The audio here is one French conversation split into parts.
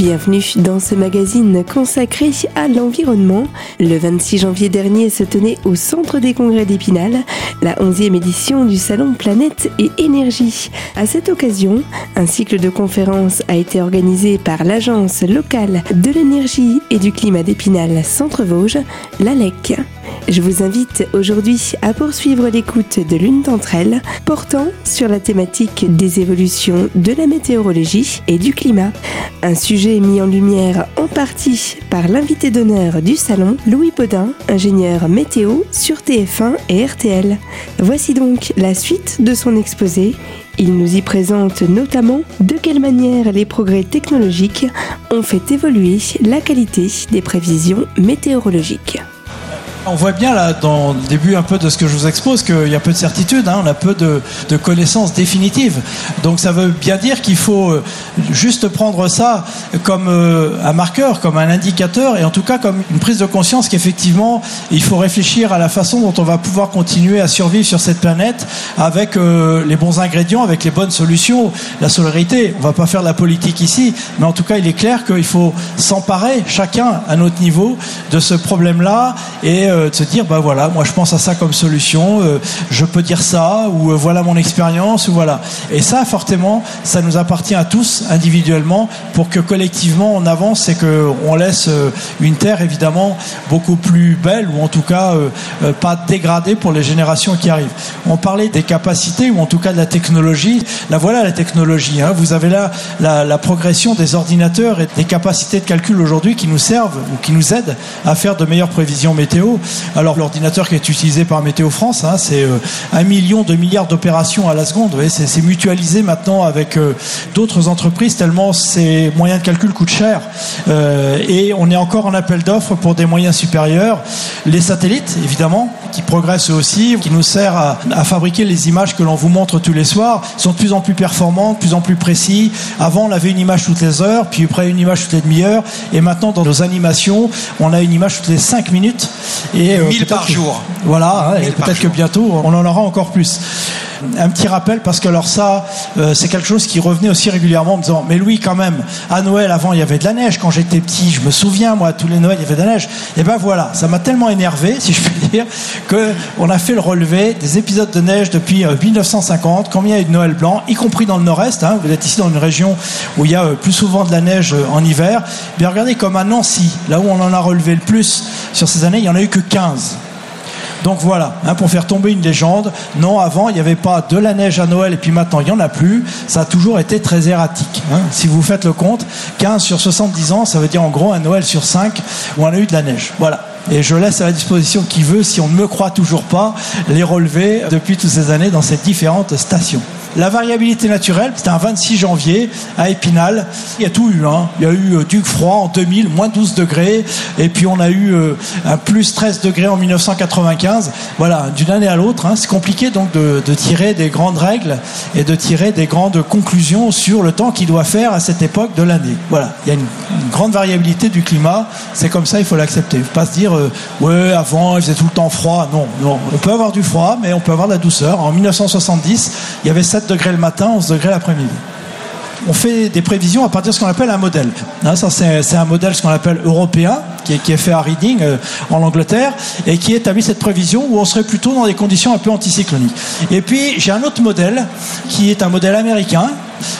Bienvenue dans ce magazine consacré à l'environnement. Le 26 janvier dernier se tenait au Centre des Congrès d'Épinal la 11e édition du Salon Planète et Énergie. À cette occasion, un cycle de conférences a été organisé par l'Agence locale de l'énergie et du climat d'Épinal Centre-Vosges, l'ALEC. Je vous invite aujourd'hui à poursuivre l'écoute de l'une d'entre elles portant sur la thématique des évolutions de la météorologie et du climat. Un sujet mis en lumière en partie par l'invité d'honneur du salon, Louis Baudin, ingénieur météo sur TF1 et RTL. Voici donc la suite de son exposé. Il nous y présente notamment de quelle manière les progrès technologiques ont fait évoluer la qualité des prévisions météorologiques. On voit bien là, dans le début un peu de ce que je vous expose, qu'il y a peu de certitude, hein, on a peu de, connaissances définitives. Donc ça veut bien dire qu'il faut euh, juste prendre ça comme euh, un marqueur, comme un indicateur, et en tout cas comme une prise de conscience qu'effectivement, il faut réfléchir à la façon dont on va pouvoir continuer à survivre sur cette planète avec euh, les bons ingrédients, avec les bonnes solutions, la solarité. On va pas faire de la politique ici, mais en tout cas, il est clair qu'il faut s'emparer chacun à notre niveau de ce problème-là et de se dire bah voilà, moi je pense à ça comme solution, euh, je peux dire ça ou euh, voilà mon expérience ou voilà. Et ça fortement, ça nous appartient à tous individuellement pour que collectivement on avance et que on laisse une terre évidemment beaucoup plus belle ou en tout cas pas dégradée pour les générations qui arrivent. On parlait des capacités ou en tout cas de la technologie. La voilà la technologie. Hein. Vous avez là la progression des ordinateurs et des capacités de calcul aujourd'hui qui nous servent ou qui nous aident à faire de meilleures prévisions météo. Alors l'ordinateur qui est utilisé par Météo France, hein, c'est euh, un million de milliards d'opérations à la seconde. C'est mutualisé maintenant avec euh, d'autres entreprises tellement ces moyens de calcul coûtent cher. Euh, et on est encore en appel d'offres pour des moyens supérieurs. Les satellites, évidemment, qui progressent aussi, qui nous servent à, fabriquer les images que l'on vous montre tous les soirs, sont de plus en plus performants, de plus en plus précis. Avant, on avait une image toutes les heures, puis après une image toutes les demi-heures, et maintenant dans nos animations, on a une image toutes les cinq minutes. Et, 1000 euh, par jour. Voilà, hein, et peut-être que bientôt, on en aura encore plus un petit rappel parce que alors ça, euh, c'est quelque chose qui revenait aussi régulièrement en me disant, mais Louis, quand même, à Noël, avant, il y avait de la neige. Quand j'étais petit, je me souviens, moi, tous les Noëls, il y avait de la neige. Et ben voilà, ça m'a tellement énervé, si je puis dire, que on a fait le relevé des épisodes de neige depuis 1950. Euh, Combien il y a eu de Noël blanc, y compris dans le Nord-Est. Hein, vous êtes ici dans une région où il y a euh, plus souvent de la neige en hiver. Bien regardez comme à Nancy, là où on en a relevé le plus sur ces années, il n'y en a eu que 15. Donc voilà, hein, pour faire tomber une légende, non, avant, il n'y avait pas de la neige à Noël et puis maintenant, il n'y en a plus. Ça a toujours été très erratique. Hein. Si vous faites le compte, 15 sur 70 ans, ça veut dire en gros un Noël sur 5 où on a eu de la neige. Voilà. Et je laisse à la disposition qui veut, si on ne me croit toujours pas, les relever depuis toutes ces années dans ces différentes stations. La variabilité naturelle, c'était un 26 janvier à Épinal. Il y a tout eu. Hein. Il y a eu euh, du froid en 2000, moins 12 degrés. Et puis on a eu euh, un plus 13 degrés en 1995. Voilà, d'une année à l'autre. Hein. C'est compliqué donc de, tirer des grandes règles et de tirer des grandes conclusions sur le temps qu'il doit faire à cette époque de l'année. Voilà, il y a une, grande variabilité du climat. C'est comme ça, il faut l'accepter. Il ne faut pas se dire, euh, ouais, avant il faisait tout le temps froid. Non, non. On peut avoir du froid, mais on peut avoir de la douceur. En 1970, il y avait 7 degrés le matin, 11 degrés l'après-midi. On fait des prévisions à partir de ce qu'on appelle un modèle. Hein, ça, c'est un modèle, ce qu'on appelle européen, qui est, fait à Reading, euh, en Angleterre, et qui établit cette prévision où on serait plutôt dans des conditions un peu anticycloniques. Et puis, j'ai un autre modèle, qui est un modèle américain,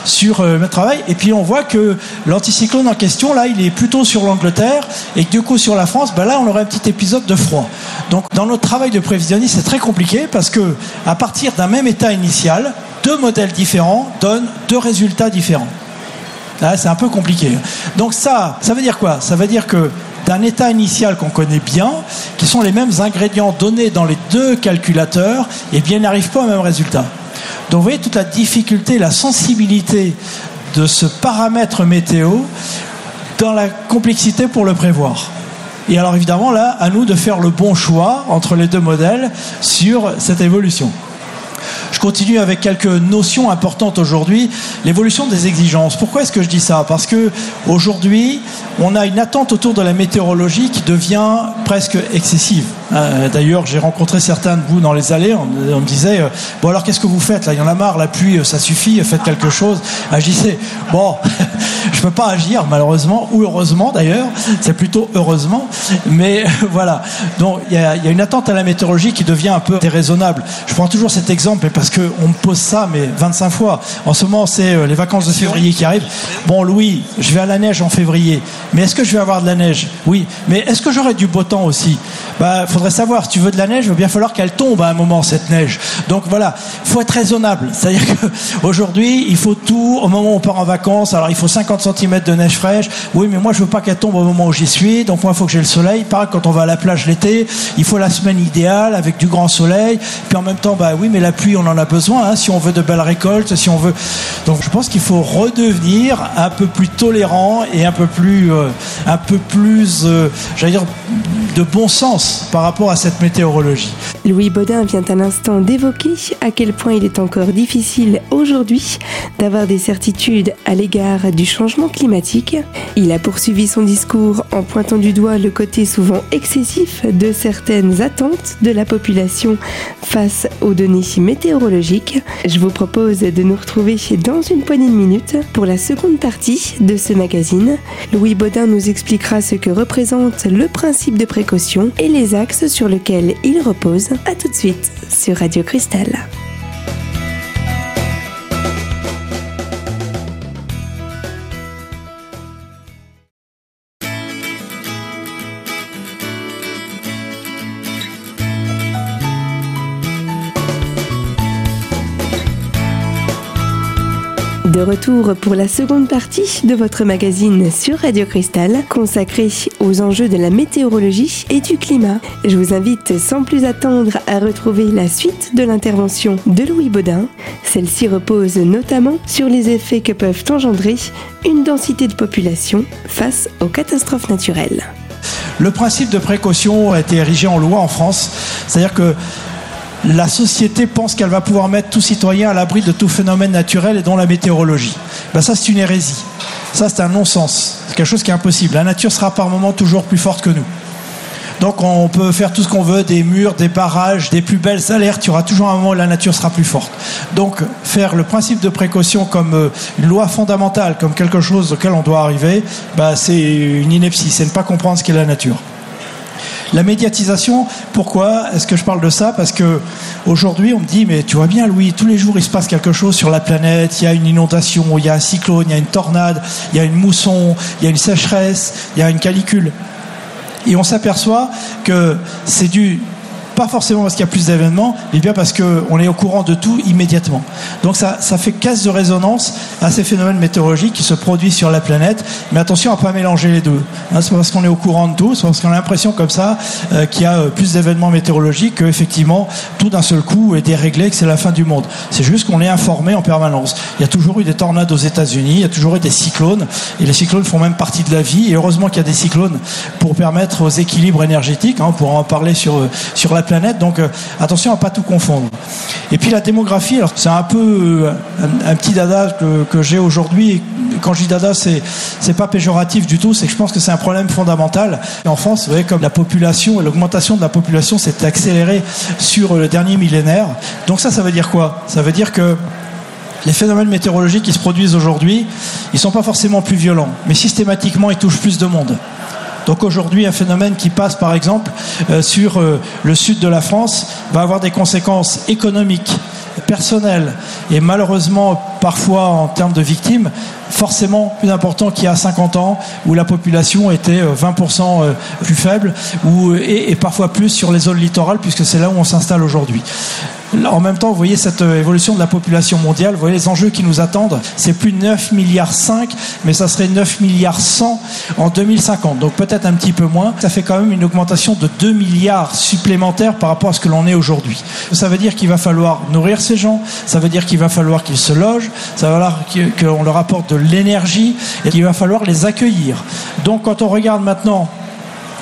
sur euh, notre travail. Et puis on voit que l'anticyclone en question, là, il est plutôt sur l'Angleterre et que du coup sur la France, ben là, on aurait un petit épisode de froid. Donc dans notre travail de prévisionniste, c'est très compliqué parce que à partir d'un même état initial, deux modèles différents donnent deux résultats différents. Là, c'est un peu compliqué. Donc ça, ça veut dire quoi? Ça veut dire que d'un état initial qu'on connaît bien, qui sont les mêmes ingrédients donnés dans les deux calculateurs, eh bien, ils n'arrivent pas au même résultat. Donc vous voyez toute la difficulté, la sensibilité de ce paramètre météo dans la complexité pour le prévoir. Et alors évidemment là, à nous de faire le bon choix entre les deux modèles sur cette évolution. Je continue avec quelques notions importantes aujourd'hui. L'évolution des exigences. Pourquoi est-ce que je dis ça? Parce que aujourd'hui, on a une attente autour de la météorologie qui devient presque excessive. Euh, d'ailleurs, j'ai rencontré certains de vous dans les allées, on, me disait, euh, bon alors qu'est-ce que vous faites là? Il y en a marre, la pluie, ça suffit, faites quelque chose, agissez. Bon, je peux pas agir malheureusement, ou heureusement d'ailleurs, c'est plutôt heureusement, mais voilà. Donc il y, a, une attente à la météorologie qui devient un peu déraisonnable. Je prends toujours cet exemple parce qu'on me pose ça, mais 25 fois. En ce moment, c'est les vacances de février qui arrivent. Bon, Louis, je vais à la neige en février, mais est-ce que je vais avoir de la neige? Oui, mais est-ce que j'aurai du beau temps? Aussi Bah, faudrait savoir. Si tu veux de la neige, il va bien falloir qu'elle tombe à un moment cette neige. Donc voilà, faut être raisonnable. C'est-à-dire qu'aujourd'hui, il faut tout au moment où on part en vacances. Alors il faut 50 cm de neige fraîche. Oui, mais moi je veux pas qu'elle tombe au moment où j'y suis. Donc moi, il faut que j'ai le soleil. Pareil, quand on va à la plage l'été, il faut la semaine idéale avec du grand soleil. Puis en même temps, bah oui, mais la pluie, on en a besoin. Hein, si on veut de belles récoltes, si on veut. Donc je pense qu'il faut redevenir un peu plus tolérant et un peu plus, euh, un peu plus, euh, j'allais dire, de bon sens par rapport à cette météorologie. Louis Baudin vient à l'instant d'évoquer à quel point il est encore difficile aujourd'hui d'avoir des certitudes à l'égard du changement climatique. Il a poursuivi son discours en pointant du doigt le côté souvent excessif de certaines attentes de la population face aux données météorologiques. Je vous propose de nous retrouver dans une poignée de minutes pour la seconde partie de ce magazine. Louis Baudin nous expliquera ce que représente le principe de et les axes sur lesquels il repose a tout de suite sur Radio Cristal. De retour pour la seconde partie de votre magazine sur Radio Cristal, consacré aux enjeux de la météorologie et du climat. Je vous invite sans plus attendre à retrouver la suite de l'intervention de Louis Baudin. Celle-ci repose notamment sur les effets que peuvent engendrer une densité de population face aux catastrophes naturelles. Le principe de précaution a été érigé en loi en France, c'est-à-dire que la société pense qu'elle va pouvoir mettre tout citoyen à l'abri de tout phénomène naturel et dont la météorologie. Ben ça, c'est une hérésie. Ça, c'est un non-sens. C'est quelque chose qui est impossible. La nature sera par moments toujours plus forte que nous. Donc on peut faire tout ce qu'on veut, des murs, des barrages, des plus belles alertes, il y aura toujours un moment où la nature sera plus forte. Donc faire le principe de précaution comme euh, une loi fondamentale, comme quelque chose auquel on doit arriver, bah, c'est une ineptie, c'est ne pas comprendre ce qu'est la nature. La médiatisation, pourquoi est-ce que je parle de ça? Parce que aujourd'hui, on me dit, mais tu vois bien, Louis, tous les jours, il se passe quelque chose sur la planète. Il y a une inondation, il y a un cyclone, il y a une tornade, il y a une mousson, il y a une sécheresse, il y a une calicule. Et on s'aperçoit que c'est dû pas forcément parce qu'il y a plus d'événements, mais bien parce qu'on est au courant de tout immédiatement. Donc ça, ça fait casse de résonance à ces phénomènes météorologiques qui se produisent sur la planète. Mais attention à ne pas mélanger les deux. Hein, c'est parce qu'on est au courant de tout, c'est parce qu'on a l'impression comme ça euh, qu'il y a euh, plus d'événements météorologiques que effectivement tout d'un seul coup est déréglé, que c'est la fin du monde. C'est juste qu'on est informé en permanence. Il y a toujours eu des tornades aux États-Unis, il y a toujours eu des cyclones, et les cyclones font même partie de la vie. Et heureusement qu'il y a des cyclones pour permettre aux équilibres énergétiques. Hein, on pourra en parler sur euh, sur la Donc euh, attention à pas tout confondre. Et puis la démographie, alors c'est un peu euh, un, petit dada que, j'ai aujourd'hui. Quand je dis dada, c'est c'est pas péjoratif du tout. C'est que je pense que c'est un problème fondamental. en France, vous voyez, comme la population et l'augmentation de la population s'est accélérée sur le dernier millénaire. Donc ça, ça veut dire quoi? Ça veut dire que les phénomènes météorologiques qui se produisent aujourd'hui, ils sont pas forcément plus violents, mais systématiquement, ils touchent plus de monde. Donc aujourd'hui, un phénomène qui passe par exemple euh, sur euh, le sud de la France va avoir des conséquences économiques, personnelles et malheureusement parfois en termes de victimes forcément plus important qu'il y a 50 ans où la population était 20% euh, plus faible et, et parfois plus sur les zones littorales puisque c'est là où on s'installe aujourd'hui en même temps, vous voyez cette euh, évolution de la population mondiale, vous voyez les enjeux qui nous attendent. C'est plus 9 milliards 5, mais ça serait 9 milliards 100 en 2050. Donc peut-être un petit peu moins. Ça fait quand même une augmentation de 2 milliards supplémentaires par rapport à ce que l'on est aujourd'hui. Ça veut dire qu'il va falloir nourrir ces gens, ça veut dire qu'il va falloir qu'ils se logent, ça va falloir qu'on leur apporte de l'énergie et qu'il va falloir les accueillir. Donc quand on regarde maintenant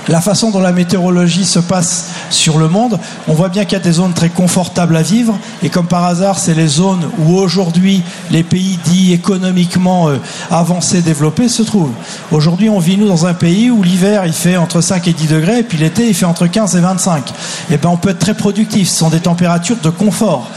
la façon dont la météorologie se passe sur le monde, on voit bien qu'il y a des zones très confortables à vivre. Et comme par hasard, c'est les zones où aujourd'hui les pays dits économiquement euh, avancés, développés se trouvent. Aujourd'hui, on vit nous dans un pays où l'hiver il fait entre 5 et 10 degrés, et puis l'été il fait entre 15 et 25. Et eh ben on peut être très productif. Ce sont des températures de confort.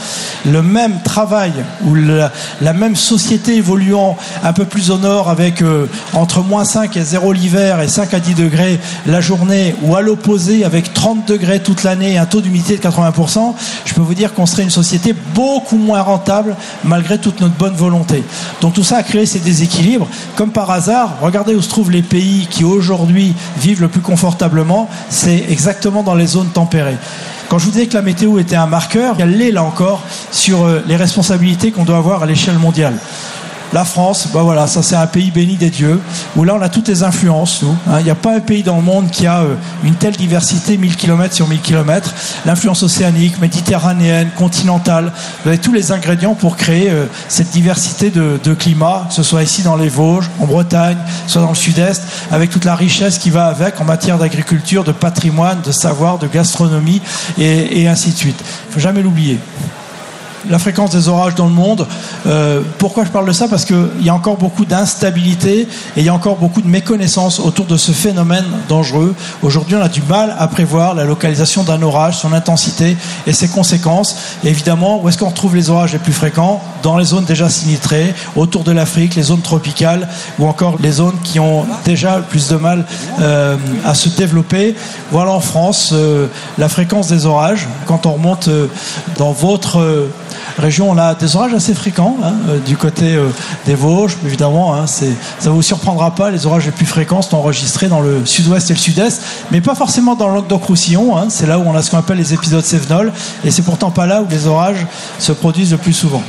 Le même travail ou la, même société évoluant un peu plus au nord avec euh, entre moins 5 et 0 l'hiver et 5 à 10 degrés la journée, ou à l'opposé avec 30 degrés toute l'année un taux d'humidité de 80%, je peux vous dire qu'on serait une société beaucoup moins rentable malgré toute notre bonne volonté. Donc tout ça a créé ces déséquilibres. Comme par hasard, regardez où se trouvent les pays qui aujourd'hui vivent le plus confortablement, c'est exactement dans les zones tempérées. Quand je vous disais que la météo était un marqueur, elle l'est là encore sur euh, les responsabilités qu'on doit avoir à l'échelle mondiale. La France, bah voilà, ça c'est un pays béni des dieux, où là on a toutes les influences, hein. Il n'y a pas un pays dans le monde qui a euh, une telle diversité, 1000 km sur 1000 km. L'influence océanique, méditerranéenne, continentale, vous avez tous les ingrédients pour créer euh, cette diversité de, climat, que ce soit ici dans les Vosges, en Bretagne, soit dans le sud-est, avec toute la richesse qui va avec en matière d'agriculture, de patrimoine, de savoir, de gastronomie, et, et ainsi de suite. Il ne faut jamais l'oublier la fréquence des orages dans le monde. Euh, pourquoi je parle de ça? Parce qu'il y a encore beaucoup d'instabilité et il y a encore beaucoup de méconnaissance autour de ce phénomène dangereux. Aujourd'hui, on a du mal à prévoir la localisation d'un orage, son intensité et ses conséquences. évidemment, où est-ce qu'on retrouve les orages les plus fréquents? Dans les zones déjà sinistrées, autour de l'Afrique, les zones tropicales ou encore les zones qui ont déjà plus de mal euh, à se développer. Voilà en France euh, la fréquence des orages. Quand on remonte dans votre région, on a des orages assez fréquents hein, euh, du côté euh, des Vosges, évidemment. Hein, ça ne vous surprendra pas, les orages les plus fréquents sont enregistrés dans le sud-ouest et le sud-est, mais pas forcément dans le Languedoc-Roussillon. Hein, c'est là où on a ce qu'on appelle les épisodes Sévenol, et c'est pourtant pas là où les orages se produisent le plus souvent.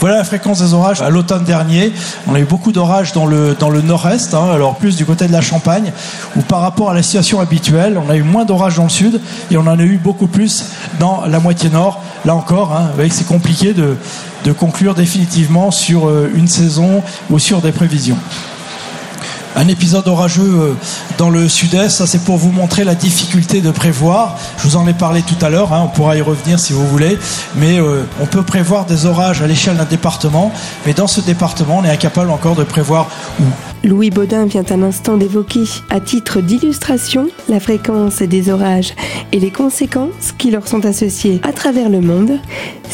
Voilà la fréquence des orages à l'automne dernier. On a eu beaucoup d'orages dans le, dans le nord-est, hein, alors plus du côté de la Champagne, où par rapport à la situation habituelle, on a eu moins d'orages dans le sud et on en a eu beaucoup plus dans la moitié nord. Là encore, hein, c'est compliqué de, de conclure définitivement sur euh, une saison ou sur des prévisions un épisode orageux euh, dans le sud-est. Ça, c'est pour vous montrer la difficulté de prévoir. Je vous en ai parlé tout à l'heure. Hein, on pourra y revenir si vous voulez. Mais euh, on peut prévoir des orages à l'échelle d'un département. Mais dans ce département, on est incapable encore de prévoir où. Louis Baudin vient un instant d'évoquer, à titre d'illustration, la fréquence des orages et les conséquences qui leur sont associées à travers le monde,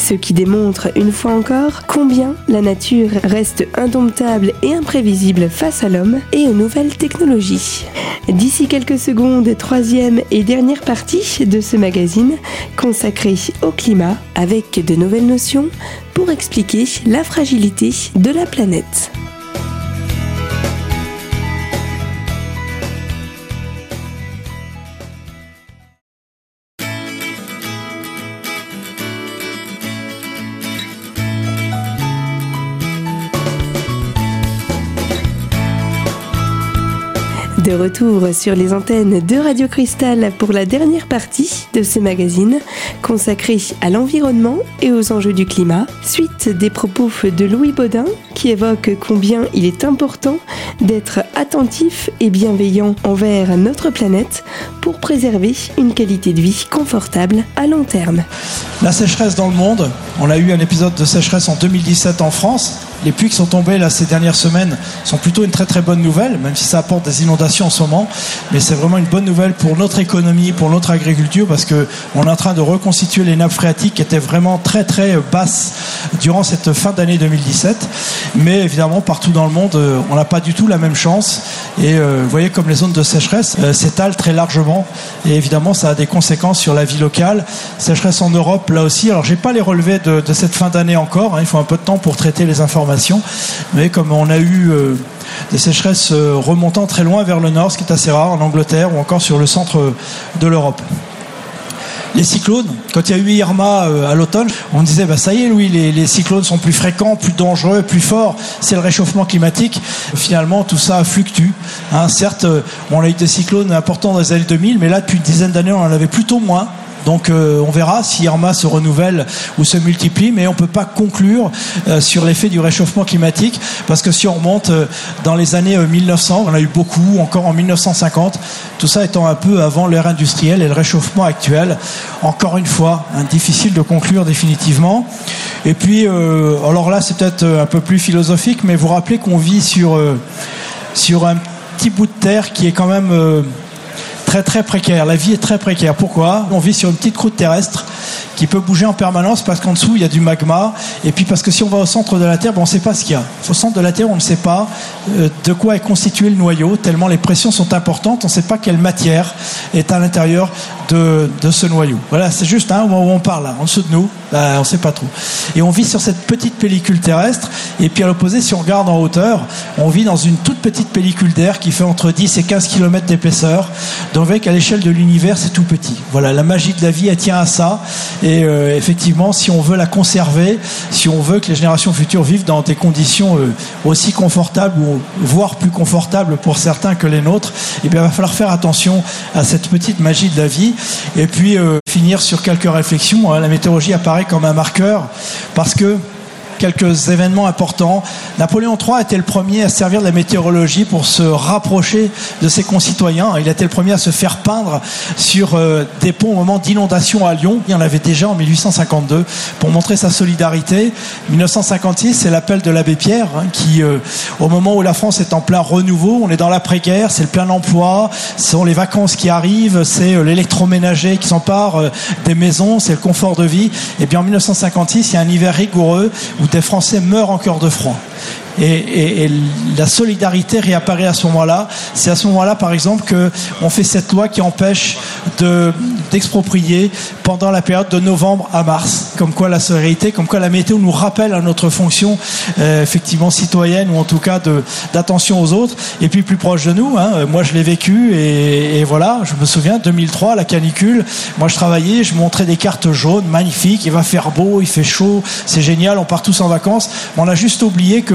ce qui démontre une fois encore combien la nature reste indomptable et imprévisible face à l'homme et aux nouvelles technologies. D'ici quelques secondes, troisième et dernière partie de ce magazine consacré au climat avec de nouvelles notions pour expliquer la fragilité de la planète. De retour sur les antennes de Radio Cristal pour la dernière partie de ce magazine consacré à l'environnement et aux enjeux du climat, suite des propos de Louis Baudin qui évoque combien il est important d'être attentif et bienveillant envers notre planète pour préserver une qualité de vie confortable à long terme. La sécheresse dans le monde, on a eu un épisode de sécheresse en 2017 en France. Les pluies qui sont tombées là ces dernières semaines sont plutôt une très très bonne nouvelle, même si ça apporte des inondations en ce moment. Mais c'est vraiment une bonne nouvelle pour notre économie, pour notre agriculture, parce que on est en train de reconstituer les nappes phréatiques qui étaient vraiment très très basses durant cette fin d'année 2017. Mais évidemment, partout dans le monde, euh, on n'a pas du tout la même chance. Et euh, vous voyez comme les zones de sécheresse euh, s'étalent très largement. Et évidemment, ça a des conséquences sur la vie locale. Sécheresse en Europe, là aussi. Alors, j'ai pas les relevés de, cette fin d'année encore. Hein. il faut un peu de temps pour traiter les informations. Mais comme on a eu des sécheresses remontant très loin vers le nord, ce qui est assez rare en Angleterre ou encore sur le centre de l'Europe les cyclones. Quand il y a eu Irma euh, à l'automne, on disait bah ça y est, Louis, les, cyclones sont plus fréquents, plus dangereux, plus forts. C'est le réchauffement climatique. Finalement, tout ça fluctue. Hein. certes, euh, on a eu des cyclones importants dans les années 2000, mais là, depuis une dizaine d'années, on en avait plutôt moins Donc on verra si Irma se renouvelle ou se multiplie, mais on ne peut pas conclure sur l'effet du réchauffement climatique parce que si on remonte dans les années 1900, on a eu beaucoup, encore en 1950, tout ça étant un peu avant l'ère industrielle et le réchauffement actuel. Encore une fois, hein, difficile de conclure définitivement. Et puis, alors là, c'est peut-être un peu plus philosophique, mais vous rappelez qu'on vit sur, sur un petit bout de terre qui est quand même euh, très précaire. La vie est très précaire. Pourquoi? On vit sur une petite croûte terrestre qui peut bouger en permanence parce qu'en dessous il y a du magma et puis parce que si on va au centre de la Terre, ben, on ne sait pas ce qu'il y a. Au centre de la Terre, on ne sait pas euh, de quoi est constitué le noyau, tellement les pressions sont importantes, on ne sait pas quelle matière est à l'intérieur de, ce noyau. Voilà, c'est juste hein, au moment où on parle, en dessous de nous, on ne sait pas trop. Et on vit sur cette petite pellicule terrestre et puis à l'opposé, si on regarde en hauteur, on vit dans une toute petite pellicule d'air qui fait entre 10 et 15 km d'épaisseur, donc à l'échelle de l'univers, c'est tout petit. Voilà, la magie de la vie, elle tient à ça et euh, effectivement, si on veut la conserver, si on veut que les générations futures vivent dans des conditions euh, aussi confortables, voire plus confortables pour certains que les nôtres, eh bien, il va falloir faire attention à cette petite magie de la vie. Et puis, euh, finir sur quelques réflexions. Hein. La météorologie apparaît comme un marqueur parce que quelques événements importants. Napoléon III était le premier à servir de la météorologie pour se rapprocher de ses concitoyens. Il était le premier à se faire peindre sur euh, des ponts au moment d'inondation à Lyon. Il y en avait déjà en 1852 pour montrer sa solidarité. 1956, c'est l'appel de l'abbé Pierre hein, qui, euh, au moment où la France est en plein renouveau, on est dans l'après-guerre, c'est le plein emploi, ce sont les vacances qui arrivent, c'est euh, l'électroménager qui s'empare des maisons, c'est le confort de vie. Et bien en 1956, il y a un hiver rigoureux où des Français meurent encore de froid. Et, la solidarité réapparaît à ce moment-là. C'est à ce moment-là, par exemple, qu'on fait cette loi qui empêche d'exproprier pendant la période de novembre à mars. Comme quoi la solidarité, comme quoi la météo nous rappelle à notre fonction euh, effectivement citoyenne ou en tout cas d'attention aux autres. Et puis plus proche de nous, hein, moi je l'ai vécu et, voilà, je me souviens 2003, la canicule. Moi je travaillais, je montrais des cartes jaunes, magnifiques. Il va faire beau, il fait chaud, c'est génial, on part tous en vacances. on a juste oublié que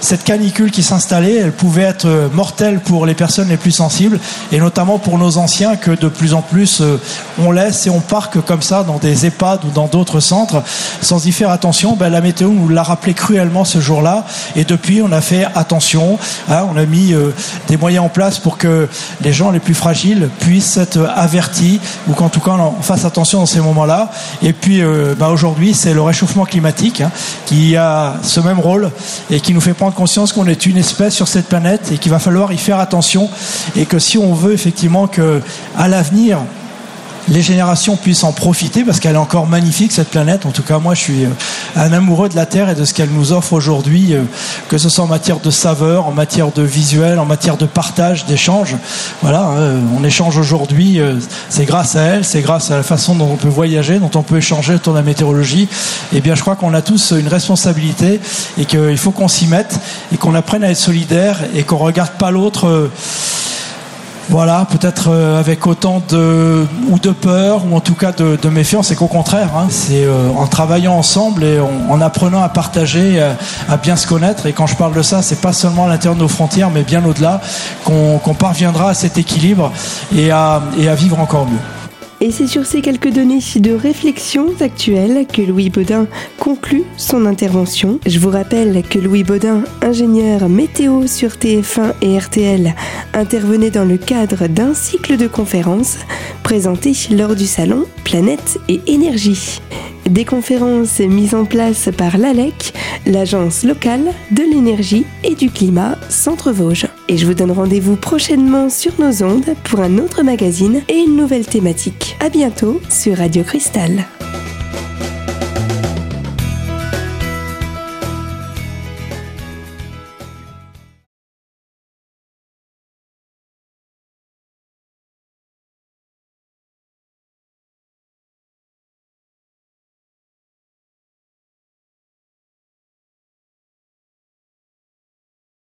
cette canicule qui s'installait, elle pouvait être mortelle pour les personnes les plus sensibles, et notamment pour nos anciens que de plus en plus euh, on laisse et on parque comme ça dans des EHPAD ou dans d'autres centres sans y faire attention. Ben, la météo nous l'a rappelé cruellement ce jour-là, et depuis on a fait attention. Hein, on a mis euh, des moyens en place pour que les gens les plus fragiles puissent être avertis ou qu'en tout cas on fasse attention dans ces moments-là. Et puis euh, ben, aujourd'hui c'est le réchauffement climatique hein, qui a ce même rôle et qui nous fait prendre conscience qu'on est une espèce sur cette planète et qu'il va falloir y faire attention et que si on veut effectivement que à l'avenir les générations puissent en profiter parce qu'elle est encore magnifique cette planète. En tout cas, moi, je suis euh, un amoureux de la Terre et de ce qu'elle nous offre aujourd'hui, euh, que ce soit en matière de saveur, en matière de visuel, en matière de partage, d'échange. Voilà, hein, on échange aujourd'hui. Euh, c'est grâce à elle, c'est grâce à la façon dont on peut voyager, dont on peut échanger autour de la météorologie. Eh bien, je crois qu'on a tous une responsabilité et qu'il faut qu'on s'y mette et qu'on apprenne à être solidaire et qu'on regarde pas l'autre voilà, peut-être euh, avec autant de ou de peur ou en tout cas de, méfiance, et qu'au contraire, hein, c'est euh, en travaillant ensemble et en, apprenant à partager, euh, à, bien se connaître. Et quand je parle de ça, c'est pas seulement à l'intérieur de nos frontières, mais bien au-delà, qu'on parviendra à cet équilibre et à, et à vivre encore mieux. Et c'est sur ces quelques données de réflexion actuelles que Louis Baudin conclut son intervention. Je vous rappelle que Louis Baudin, ingénieur météo sur TF1 et RTL, intervenait dans le cadre d'un cycle de conférences présenté lors du salon Planète et Énergie. Des conférences mises en place par l'ALEC, l'Agence locale de l'énergie et du climat Centre-Vosges. Et je vous donne rendez-vous prochainement sur nos ondes pour un autre magazine et une nouvelle thématique. À bientôt sur Radio Cristal.